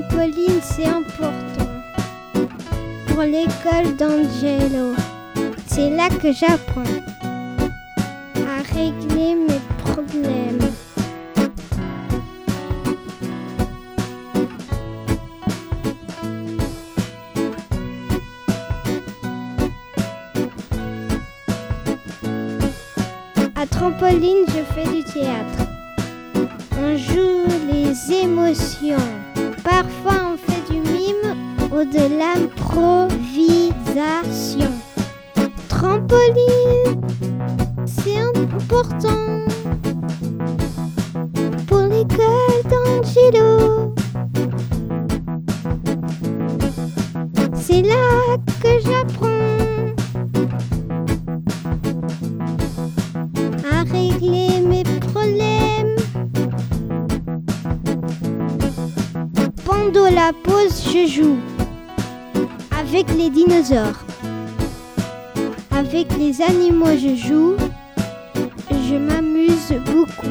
trampoline, c'est important. Pour l'école d'Angelo, c'est là que j'apprends à régler mes problèmes. À trampoline, je fais du théâtre. On joue les émotions. Parfois, on fait du mime ou de l'improvisation. Trampoline, c'est important pour l'école d'Angelo. C'est là que j'apprends La pause, je joue avec les dinosaures. Avec les animaux, je joue. Je m'amuse beaucoup.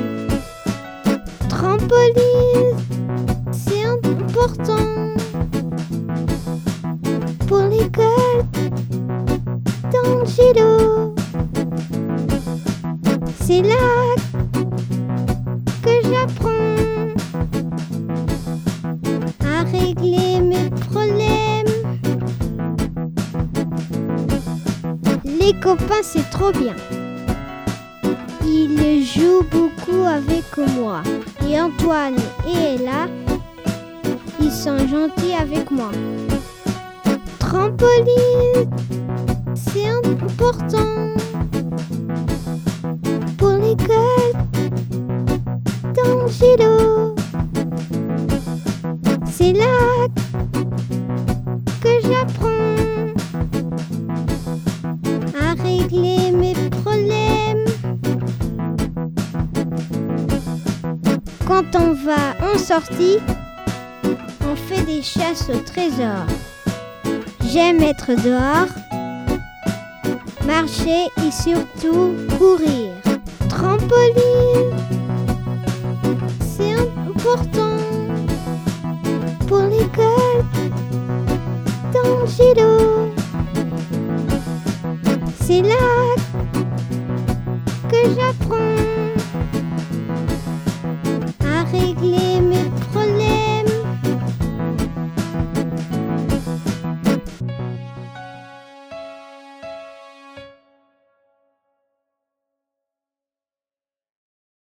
Trampoline, c'est important pour l'école d'Angelo. C'est là Les copains, c'est trop bien. Ils jouent beaucoup avec moi. Et Antoine et Ella, ils sont gentils avec moi. Trampoline, c'est important pour l'école d'Angelo. C'est là que j'apprends Quand on va en sortie, on fait des chasses au trésor. J'aime être dehors, marcher et surtout courir. Trampoline, c'est important pour l'école d'Angelo. C'est là que j'apprends